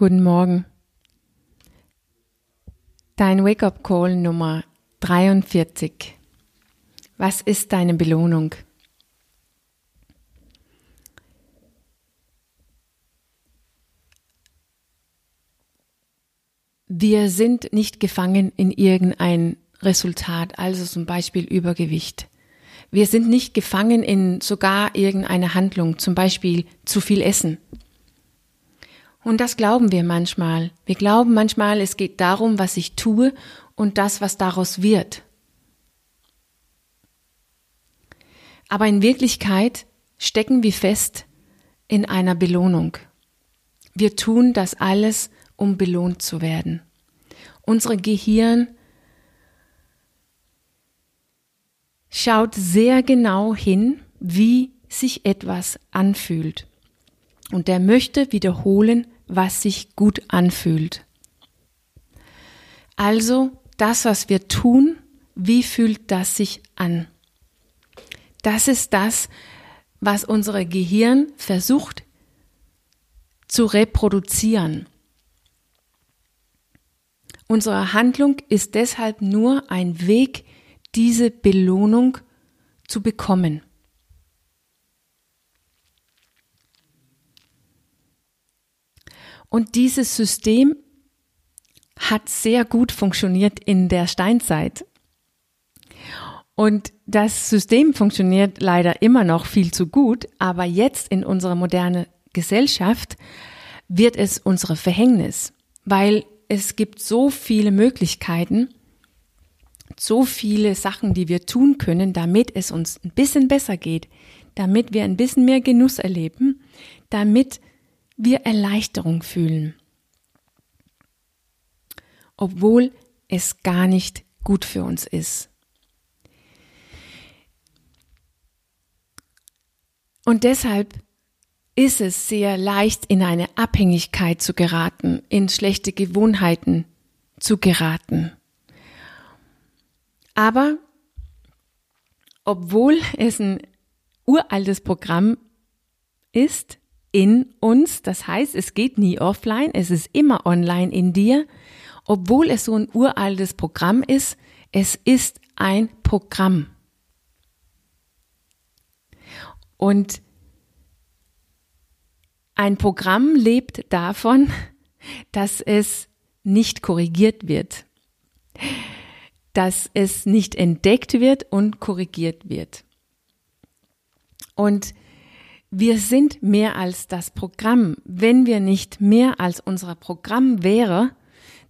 Guten Morgen. Dein Wake-up-Call Nummer 43. Was ist deine Belohnung? Wir sind nicht gefangen in irgendein Resultat, also zum Beispiel Übergewicht. Wir sind nicht gefangen in sogar irgendeine Handlung, zum Beispiel zu viel Essen und das glauben wir manchmal. Wir glauben manchmal, es geht darum, was ich tue und das, was daraus wird. Aber in Wirklichkeit stecken wir fest in einer Belohnung. Wir tun das alles, um belohnt zu werden. Unsere Gehirn schaut sehr genau hin, wie sich etwas anfühlt und der möchte wiederholen, was sich gut anfühlt. Also das, was wir tun, wie fühlt das sich an? Das ist das, was unser Gehirn versucht zu reproduzieren. Unsere Handlung ist deshalb nur ein Weg, diese Belohnung zu bekommen. Und dieses System hat sehr gut funktioniert in der Steinzeit. Und das System funktioniert leider immer noch viel zu gut, aber jetzt in unserer modernen Gesellschaft wird es unsere Verhängnis, weil es gibt so viele Möglichkeiten, so viele Sachen, die wir tun können, damit es uns ein bisschen besser geht, damit wir ein bisschen mehr Genuss erleben, damit wir Erleichterung fühlen, obwohl es gar nicht gut für uns ist. Und deshalb ist es sehr leicht, in eine Abhängigkeit zu geraten, in schlechte Gewohnheiten zu geraten. Aber obwohl es ein uraltes Programm ist, in uns. Das heißt, es geht nie offline, es ist immer online in dir. Obwohl es so ein uraltes Programm ist, es ist ein Programm. Und ein Programm lebt davon, dass es nicht korrigiert wird, dass es nicht entdeckt wird und korrigiert wird. Und wir sind mehr als das Programm. Wenn wir nicht mehr als unser Programm wäre,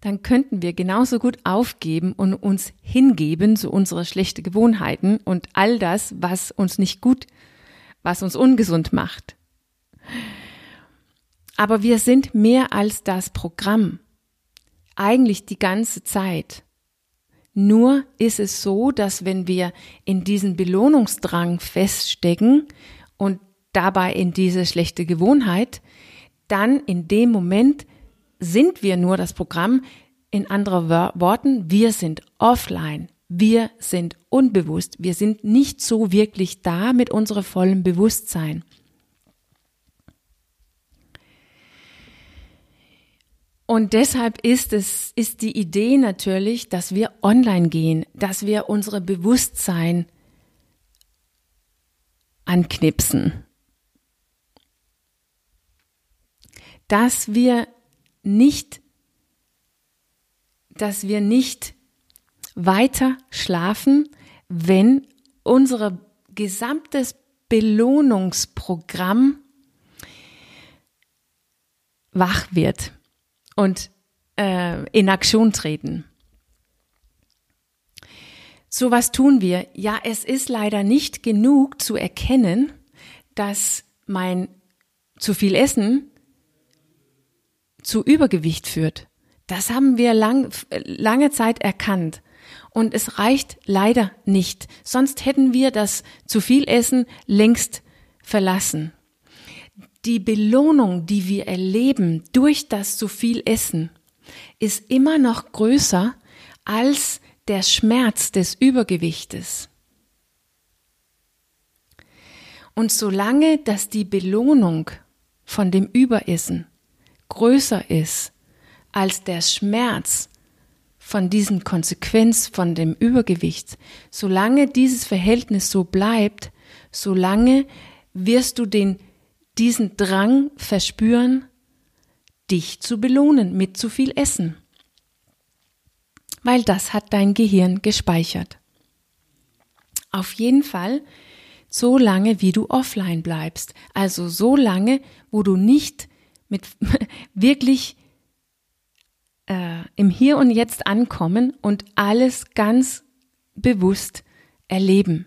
dann könnten wir genauso gut aufgeben und uns hingeben zu unseren schlechten Gewohnheiten und all das, was uns nicht gut, was uns ungesund macht. Aber wir sind mehr als das Programm. Eigentlich die ganze Zeit. Nur ist es so, dass wenn wir in diesen Belohnungsdrang feststecken und dabei in diese schlechte Gewohnheit, dann in dem Moment sind wir nur das Programm. In anderen Worten, wir sind offline. Wir sind unbewusst. Wir sind nicht so wirklich da mit unserem vollen Bewusstsein. Und deshalb ist es, ist die Idee natürlich, dass wir online gehen, dass wir unsere Bewusstsein anknipsen. Dass wir nicht, dass wir nicht weiter schlafen, wenn unser gesamtes Belohnungsprogramm wach wird und äh, in Aktion treten. So was tun wir. Ja, es ist leider nicht genug zu erkennen, dass mein zu viel Essen zu Übergewicht führt. Das haben wir lang, lange Zeit erkannt. Und es reicht leider nicht. Sonst hätten wir das zu viel Essen längst verlassen. Die Belohnung, die wir erleben durch das zu viel Essen, ist immer noch größer als der Schmerz des Übergewichtes. Und solange dass die Belohnung von dem Überessen größer ist als der Schmerz von diesem Konsequenz von dem Übergewicht, solange dieses Verhältnis so bleibt, solange wirst du den, diesen Drang verspüren, dich zu belohnen mit zu viel Essen. Weil das hat dein Gehirn gespeichert. Auf jeden Fall so lange, wie du offline bleibst. Also so lange, wo du nicht mit wirklich äh, im Hier und Jetzt ankommen und alles ganz bewusst erleben.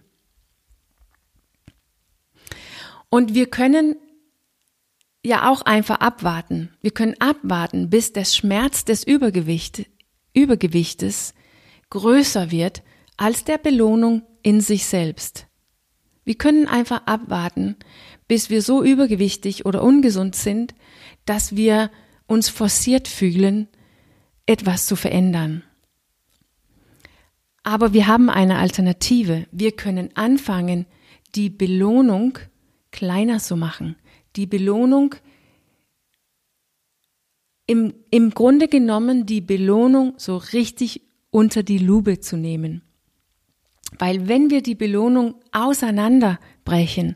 Und wir können ja auch einfach abwarten. Wir können abwarten, bis der Schmerz des Übergewicht, Übergewichtes größer wird als der Belohnung in sich selbst. Wir können einfach abwarten, bis wir so übergewichtig oder ungesund sind, dass wir uns forciert fühlen, etwas zu verändern. Aber wir haben eine Alternative. Wir können anfangen, die Belohnung kleiner zu machen. Die Belohnung, im, im Grunde genommen die Belohnung so richtig unter die Lupe zu nehmen. Weil wenn wir die Belohnung auseinanderbrechen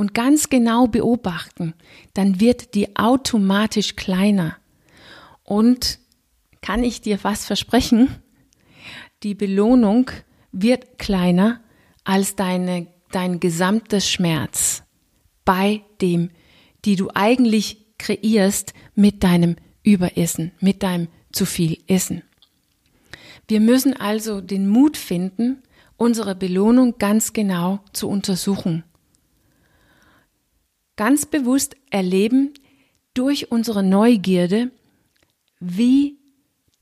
und ganz genau beobachten, dann wird die automatisch kleiner. Und kann ich dir was versprechen? Die Belohnung wird kleiner als deine, dein gesamter Schmerz bei dem, die du eigentlich kreierst mit deinem Überessen, mit deinem zu viel Essen. Wir müssen also den Mut finden, unsere Belohnung ganz genau zu untersuchen. Ganz bewusst erleben durch unsere Neugierde, wie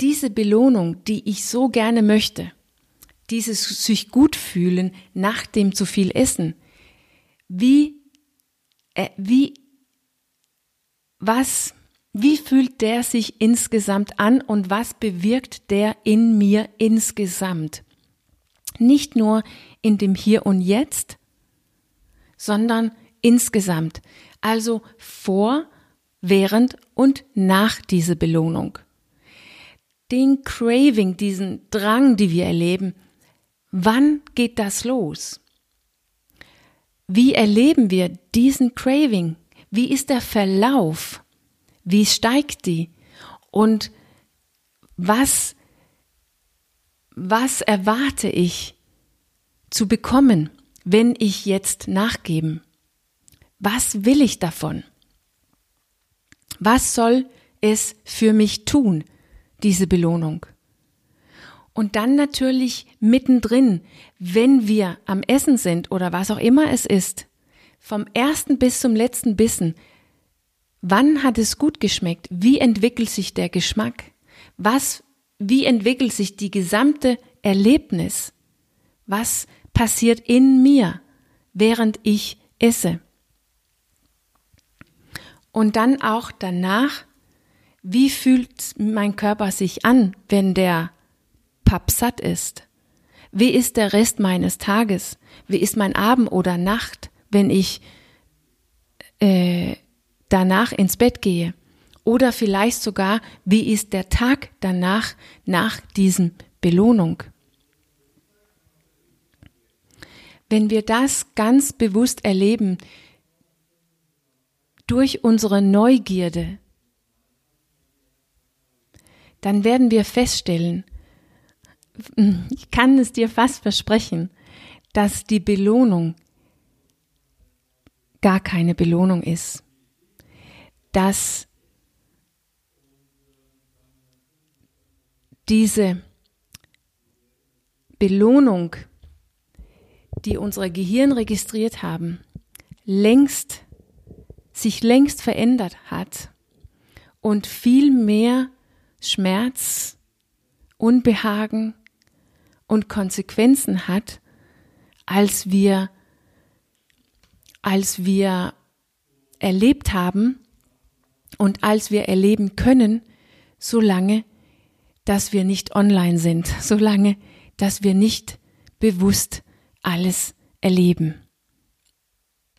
diese Belohnung, die ich so gerne möchte, dieses sich gut fühlen nach dem zu viel Essen, wie, äh, wie, was, wie fühlt der sich insgesamt an und was bewirkt der in mir insgesamt? Nicht nur in dem Hier und Jetzt, sondern insgesamt. Also vor, während und nach dieser Belohnung. Den Craving, diesen Drang, die wir erleben, wann geht das los? Wie erleben wir diesen Craving? Wie ist der Verlauf? Wie steigt die? Und was was erwarte ich zu bekommen, wenn ich jetzt nachgeben? Was will ich davon? Was soll es für mich tun, diese Belohnung? Und dann natürlich mittendrin, wenn wir am Essen sind oder was auch immer es ist, vom ersten bis zum letzten Bissen, wann hat es gut geschmeckt? Wie entwickelt sich der Geschmack? Was wie entwickelt sich die gesamte Erlebnis? Was passiert in mir, während ich esse? Und dann auch danach, wie fühlt mein Körper sich an, wenn der pappsatt ist? Wie ist der Rest meines Tages? Wie ist mein Abend oder Nacht, wenn ich äh, danach ins Bett gehe? Oder vielleicht sogar, wie ist der Tag danach, nach diesem Belohnung? Wenn wir das ganz bewusst erleben, durch unsere Neugierde, dann werden wir feststellen, ich kann es dir fast versprechen, dass die Belohnung gar keine Belohnung ist. Dass diese Belohnung, die unsere Gehirn registriert haben, längst, sich längst verändert hat und viel mehr Schmerz, Unbehagen und Konsequenzen hat, als wir, als wir erlebt haben und als wir erleben können, solange dass wir nicht online sind, solange, dass wir nicht bewusst alles erleben.